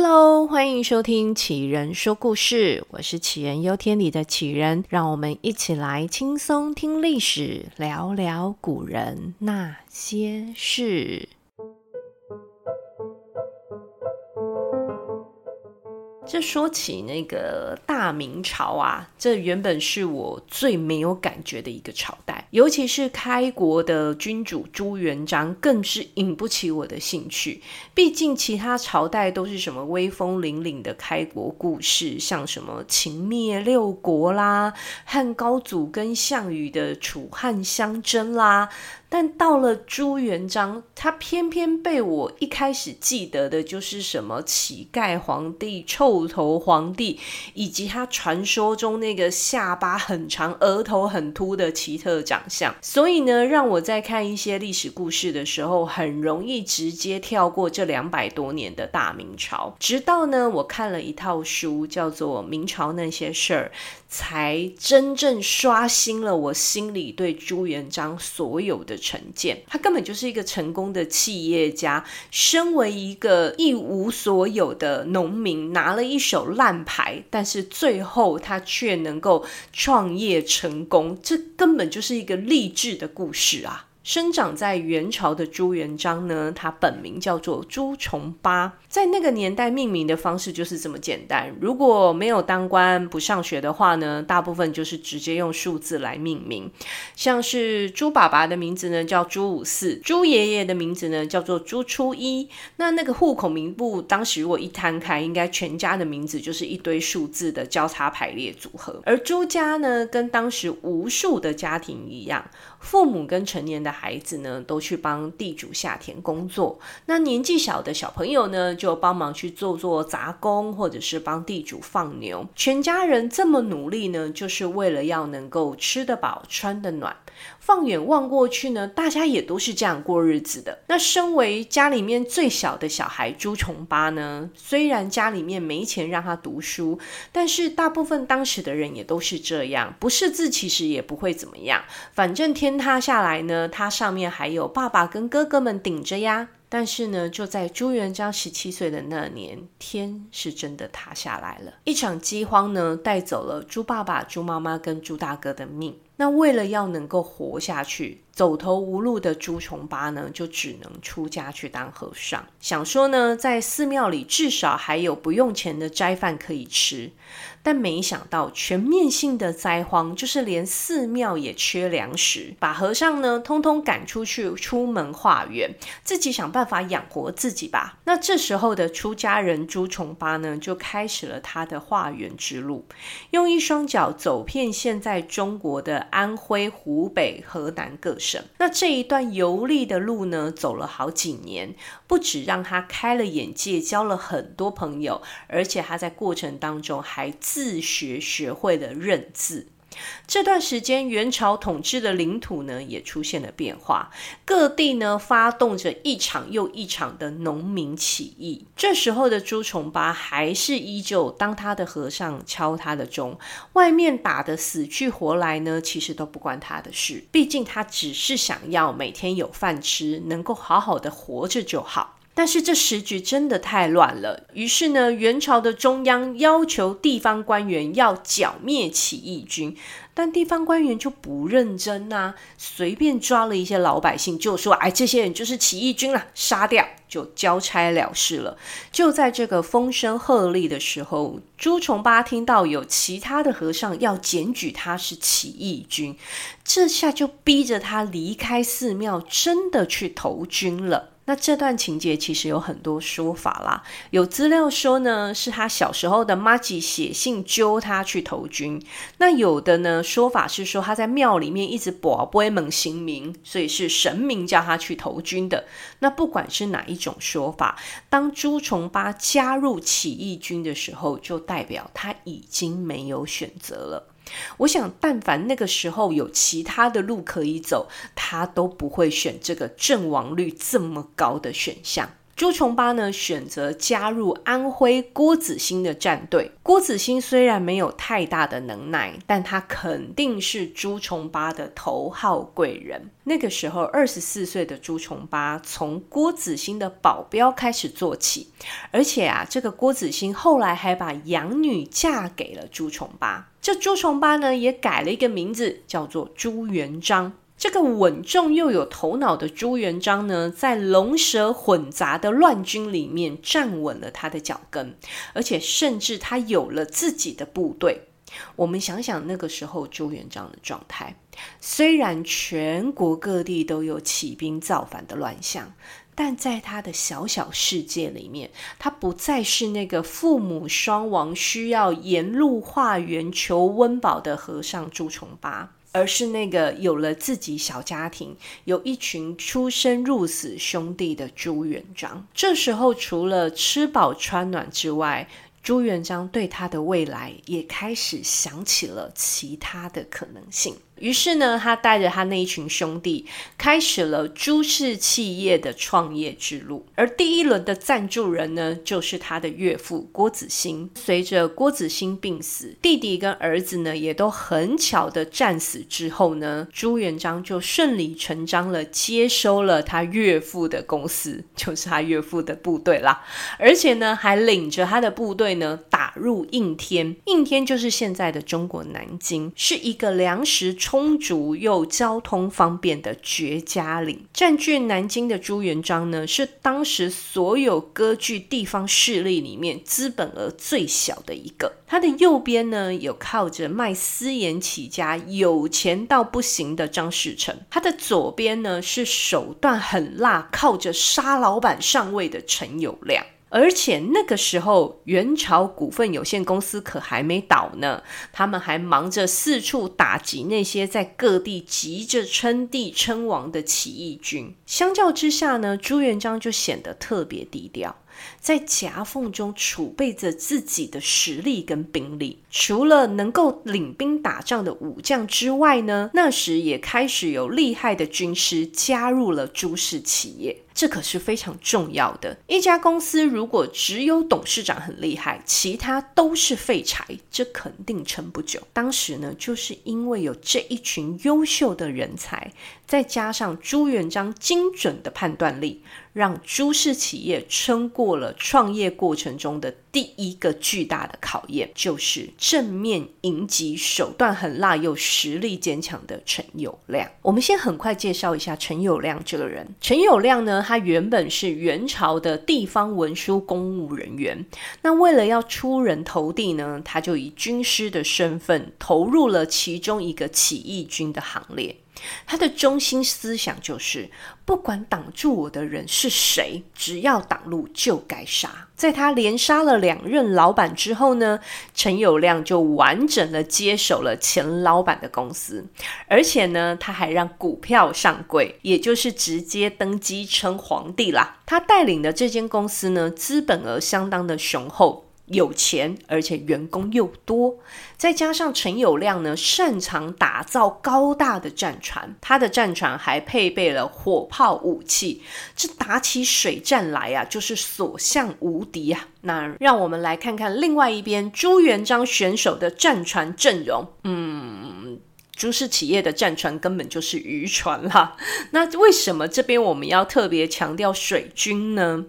Hello，欢迎收听杞人说故事，我是杞人忧天里的杞人，让我们一起来轻松听历史，聊聊古人那些事。这说起那个大明朝啊，这原本是我最没有感觉的一个朝代，尤其是开国的君主朱元璋，更是引不起我的兴趣。毕竟其他朝代都是什么威风凛凛的开国故事，像什么秦灭六国啦，汉高祖跟项羽的楚汉相争啦。但到了朱元璋，他偏偏被我一开始记得的就是什么乞丐皇帝、臭头皇帝，以及他传说中那个下巴很长、额头很秃的奇特长相。所以呢，让我在看一些历史故事的时候，很容易直接跳过这两百多年的大明朝。直到呢，我看了一套书，叫做《明朝那些事儿》。才真正刷新了我心里对朱元璋所有的成见。他根本就是一个成功的企业家，身为一个一无所有的农民，拿了一手烂牌，但是最后他却能够创业成功，这根本就是一个励志的故事啊！生长在元朝的朱元璋呢，他本名叫做朱重八，在那个年代命名的方式就是这么简单。如果没有当官不上学的话呢，大部分就是直接用数字来命名。像是朱爸爸的名字呢叫朱五四，朱爷爷的名字呢叫做朱初一。那那个户口名簿当时如果一摊开，应该全家的名字就是一堆数字的交叉排列组合。而朱家呢，跟当时无数的家庭一样，父母跟成年的孩子呢，都去帮地主下田工作。那年纪小的小朋友呢，就帮忙去做做杂工，或者是帮地主放牛。全家人这么努力呢，就是为了要能够吃得饱、穿得暖。放眼望过去呢，大家也都是这样过日子的。那身为家里面最小的小孩朱重八呢，虽然家里面没钱让他读书，但是大部分当时的人也都是这样，不识字其实也不会怎么样。反正天塌下来呢，他上面还有爸爸跟哥哥们顶着呀。但是呢，就在朱元璋十七岁的那年，天是真的塌下来了。一场饥荒呢，带走了朱爸爸、朱妈妈跟朱大哥的命。那为了要能够活下去，走投无路的朱重八呢，就只能出家去当和尚，想说呢，在寺庙里至少还有不用钱的斋饭可以吃。但没想到全面性的灾荒，就是连寺庙也缺粮食，把和尚呢通通赶出去，出门化缘，自己想办法养活自己吧。那这时候的出家人朱重八呢，就开始了他的化缘之路，用一双脚走遍现在中国的安徽、湖北、河南各那这一段游历的路呢，走了好几年，不止让他开了眼界，交了很多朋友，而且他在过程当中还自学学会了认字。这段时间，元朝统治的领土呢也出现了变化，各地呢发动着一场又一场的农民起义。这时候的朱重八还是依旧当他的和尚，敲他的钟，外面打得死去活来呢，其实都不关他的事。毕竟他只是想要每天有饭吃，能够好好的活着就好。但是这时局真的太乱了，于是呢，元朝的中央要求地方官员要剿灭起义军，但地方官员就不认真啊，随便抓了一些老百姓，就说：“哎，这些人就是起义军啦，杀掉就交差了事了。”就在这个风声鹤唳的时候，朱重八听到有其他的和尚要检举他是起义军，这下就逼着他离开寺庙，真的去投军了。那这段情节其实有很多说法啦，有资料说呢，是他小时候的妈吉写信揪他去投军。那有的呢说法是说他在庙里面一直跋杯问神明，所以是神明叫他去投军的。那不管是哪一种说法，当朱重八加入起义军的时候，就代表他已经没有选择了。我想，但凡那个时候有其他的路可以走，他都不会选这个阵亡率这么高的选项。朱重八呢选择加入安徽郭子兴的战队。郭子兴虽然没有太大的能耐，但他肯定是朱重八的头号贵人。那个时候，二十四岁的朱重八从郭子兴的保镖开始做起，而且啊，这个郭子兴后来还把养女嫁给了朱重八。这朱重八呢，也改了一个名字，叫做朱元璋。这个稳重又有头脑的朱元璋呢，在龙蛇混杂的乱军里面站稳了他的脚跟，而且甚至他有了自己的部队。我们想想那个时候朱元璋的状态，虽然全国各地都有起兵造反的乱象，但在他的小小世界里面，他不再是那个父母双亡、需要沿路化缘求温饱的和尚朱重八。而是那个有了自己小家庭、有一群出生入死兄弟的朱元璋。这时候，除了吃饱穿暖之外，朱元璋对他的未来也开始想起了其他的可能性。于是呢，他带着他那一群兄弟，开始了朱氏企业的创业之路。而第一轮的赞助人呢，就是他的岳父郭子兴。随着郭子兴病死，弟弟跟儿子呢，也都很巧的战死之后呢，朱元璋就顺理成章了接收了他岳父的公司，就是他岳父的部队啦。而且呢，还领着他的部队呢，打入应天。应天就是现在的中国南京，是一个粮食。充足又交通方便的绝佳岭，占据南京的朱元璋呢，是当时所有割据地方势力里面资本额最小的一个。他的右边呢，有靠着卖私盐起家、有钱到不行的张士诚；他的左边呢，是手段很辣、靠着杀老板上位的陈友谅。而且那个时候，元朝股份有限公司可还没倒呢，他们还忙着四处打击那些在各地急着称帝称王的起义军。相较之下呢，朱元璋就显得特别低调。在夹缝中储备着自己的实力跟兵力，除了能够领兵打仗的武将之外呢，那时也开始有厉害的军师加入了朱氏企业，这可是非常重要的。一家公司如果只有董事长很厉害，其他都是废柴，这肯定撑不久。当时呢，就是因为有这一群优秀的人才，再加上朱元璋精准的判断力。让朱氏企业撑过了创业过程中的第一个巨大的考验，就是正面迎击手段很辣又实力坚强的陈友谅。我们先很快介绍一下陈友谅这个人。陈友谅呢，他原本是元朝的地方文书公务人员。那为了要出人头地呢，他就以军师的身份投入了其中一个起义军的行列。他的中心思想就是，不管挡住我的人是谁，只要挡路就该杀。在他连杀了两任老板之后呢，陈友谅就完整的接手了前老板的公司，而且呢，他还让股票上柜，也就是直接登基称皇帝啦。他带领的这间公司呢，资本额相当的雄厚。有钱，而且员工又多，再加上陈友谅呢，擅长打造高大的战船，他的战船还配备了火炮武器，这打起水战来啊，就是所向无敌啊！那让我们来看看另外一边朱元璋选手的战船阵容，嗯，朱氏企业的战船根本就是渔船啦。那为什么这边我们要特别强调水军呢？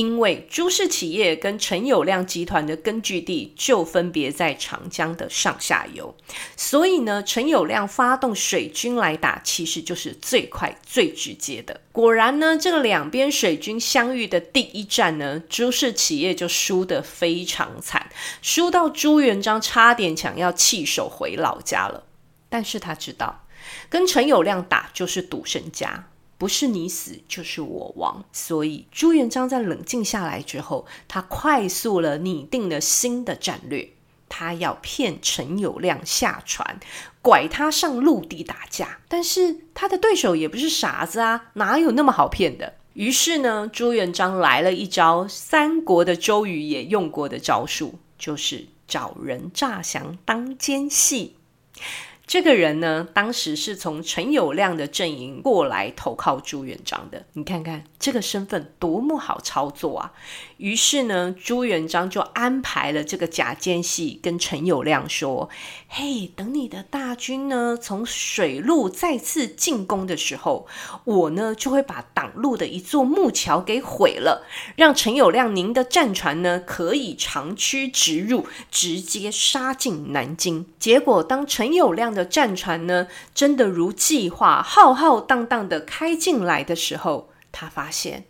因为朱氏企业跟陈友谅集团的根据地就分别在长江的上下游，所以呢，陈友谅发动水军来打，其实就是最快最直接的。果然呢，这个两边水军相遇的第一战呢，朱氏企业就输得非常惨，输到朱元璋差点想要弃守回老家了。但是他知道，跟陈友谅打就是赌身家。不是你死就是我亡，所以朱元璋在冷静下来之后，他快速了拟定了新的战略。他要骗陈友谅下船，拐他上陆地打架。但是他的对手也不是傻子啊，哪有那么好骗的？于是呢，朱元璋来了一招三国的周瑜也用过的招数，就是找人诈降当奸细。这个人呢，当时是从陈友谅的阵营过来投靠朱元璋的。你看看这个身份多么好操作啊！于是呢，朱元璋就安排了这个假奸细跟陈友谅说：“嘿，等你的大军呢从水路再次进攻的时候，我呢就会把挡路的一座木桥给毁了，让陈友谅您的战船呢可以长驱直入，直接杀进南京。”结果，当陈友谅的战船呢，真的如计划浩浩荡荡的开进来的时候，他发现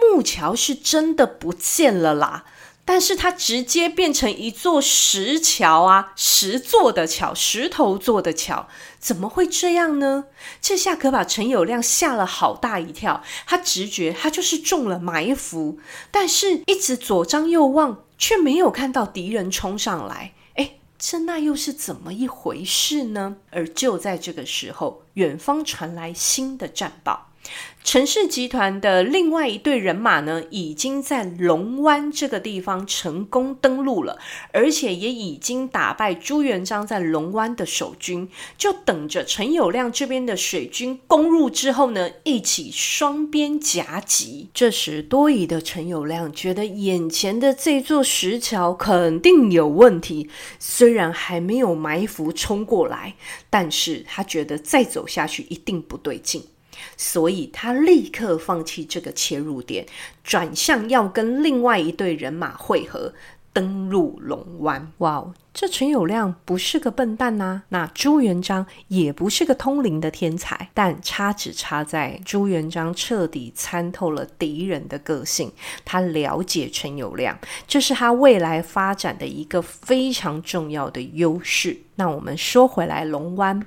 木桥是真的不见了啦。但是它直接变成一座石桥啊，石做的桥，石头做的桥，怎么会这样呢？这下可把陈友谅吓了好大一跳。他直觉他就是中了埋伏，但是一直左张右望，却没有看到敌人冲上来。这那又是怎么一回事呢？而就在这个时候，远方传来新的战报。陈氏集团的另外一队人马呢，已经在龙湾这个地方成功登陆了，而且也已经打败朱元璋在龙湾的守军，就等着陈友谅这边的水军攻入之后呢，一起双边夹击。这时多疑的陈友谅觉得眼前的这座石桥肯定有问题，虽然还没有埋伏冲过来，但是他觉得再走下去一定不对劲。所以他立刻放弃这个切入点，转向要跟另外一队人马汇合，登陆龙湾。哇哦！这陈友谅不是个笨蛋呐、那朱元璋也不是个通灵的天才，但差只差在朱元璋彻底参透了敌人的个性，他了解陈友谅，这是他未来发展的一个非常重要的优势。那我们说回来，龙湾，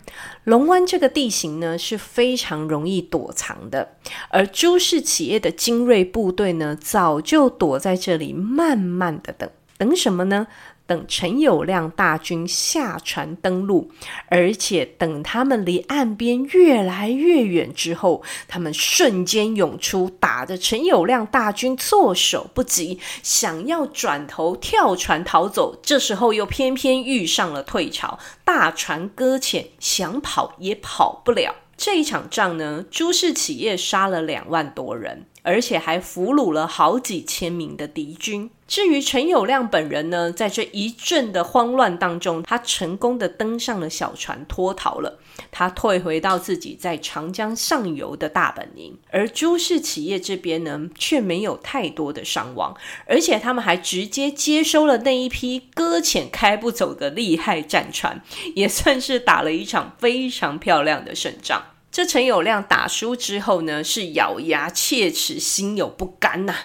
龙湾这个地形呢是非常容易躲藏的，而朱氏企业的精锐部队呢早就躲在这里，慢慢的等，等什么呢？等陈友谅大军下船登陆，而且等他们离岸边越来越远之后，他们瞬间涌出，打得陈友谅大军措手不及，想要转头跳船逃走。这时候又偏偏遇上了退潮，大船搁浅，想跑也跑不了。这一场仗呢，朱氏企业杀了两万多人。而且还俘虏了好几千名的敌军。至于陈友谅本人呢，在这一阵的慌乱当中，他成功的登上了小船脱逃了。他退回到自己在长江上游的大本营。而朱氏企业这边呢，却没有太多的伤亡，而且他们还直接接收了那一批搁浅开不走的厉害战船，也算是打了一场非常漂亮的胜仗。这陈友谅打输之后呢，是咬牙切齿，心有不甘呐、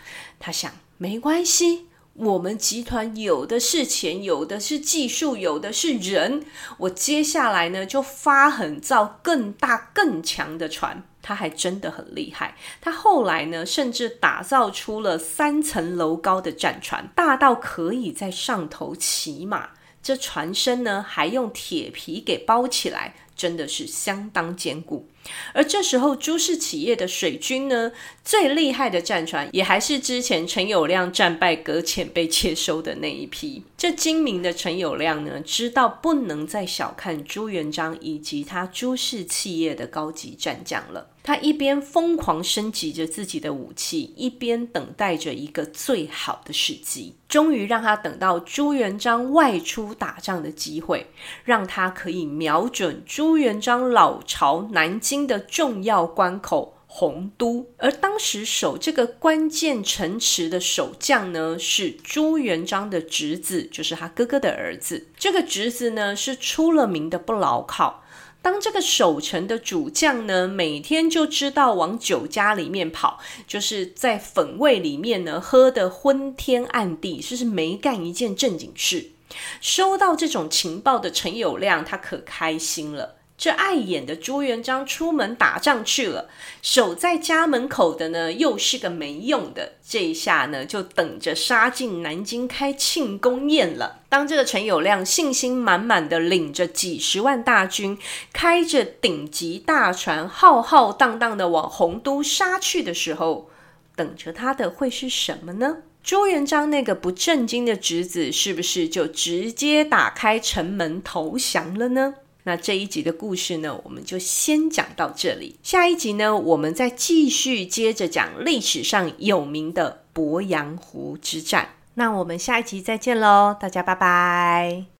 他想，没关系，我们集团有的是钱，有的是技术，有的是人。我接下来呢，就发狠造更大更强的船。他还真的很厉害。他后来呢，甚至打造出了三层楼高的战船，大到可以在上头骑马。这船身呢，还用铁皮给包起来。真的是相当坚固，而这时候朱氏企业的水军呢，最厉害的战船也还是之前陈友谅战败搁浅被接收的那一批。这精明的陈友谅呢，知道不能再小看朱元璋以及他朱氏企业的高级战将了。他一边疯狂升级着自己的武器，一边等待着一个最好的时机。终于让他等到朱元璋外出打仗的机会，让他可以瞄准朱朱元璋老巢南京的重要关口洪都。而当时守这个关键城池的守将呢，是朱元璋的侄子，就是他哥哥的儿子。这个侄子呢，是出了名的不牢靠。当这个守城的主将呢，每天就知道往酒家里面跑，就是在粉味里面呢喝得昏天暗地，就是没干一件正经事。收到这种情报的陈友谅，他可开心了。这碍眼的朱元璋出门打仗去了，守在家门口的呢，又是个没用的。这一下呢，就等着杀进南京开庆功宴了。当这个陈友谅信心满满的领着几十万大军，开着顶级大船，浩浩荡荡的往洪都杀去的时候，等着他的会是什么呢？朱元璋那个不正经的侄子，是不是就直接打开城门投降了呢？那这一集的故事呢，我们就先讲到这里。下一集呢，我们再继续接着讲历史上有名的鄱阳湖之战。那我们下一集再见喽，大家拜拜。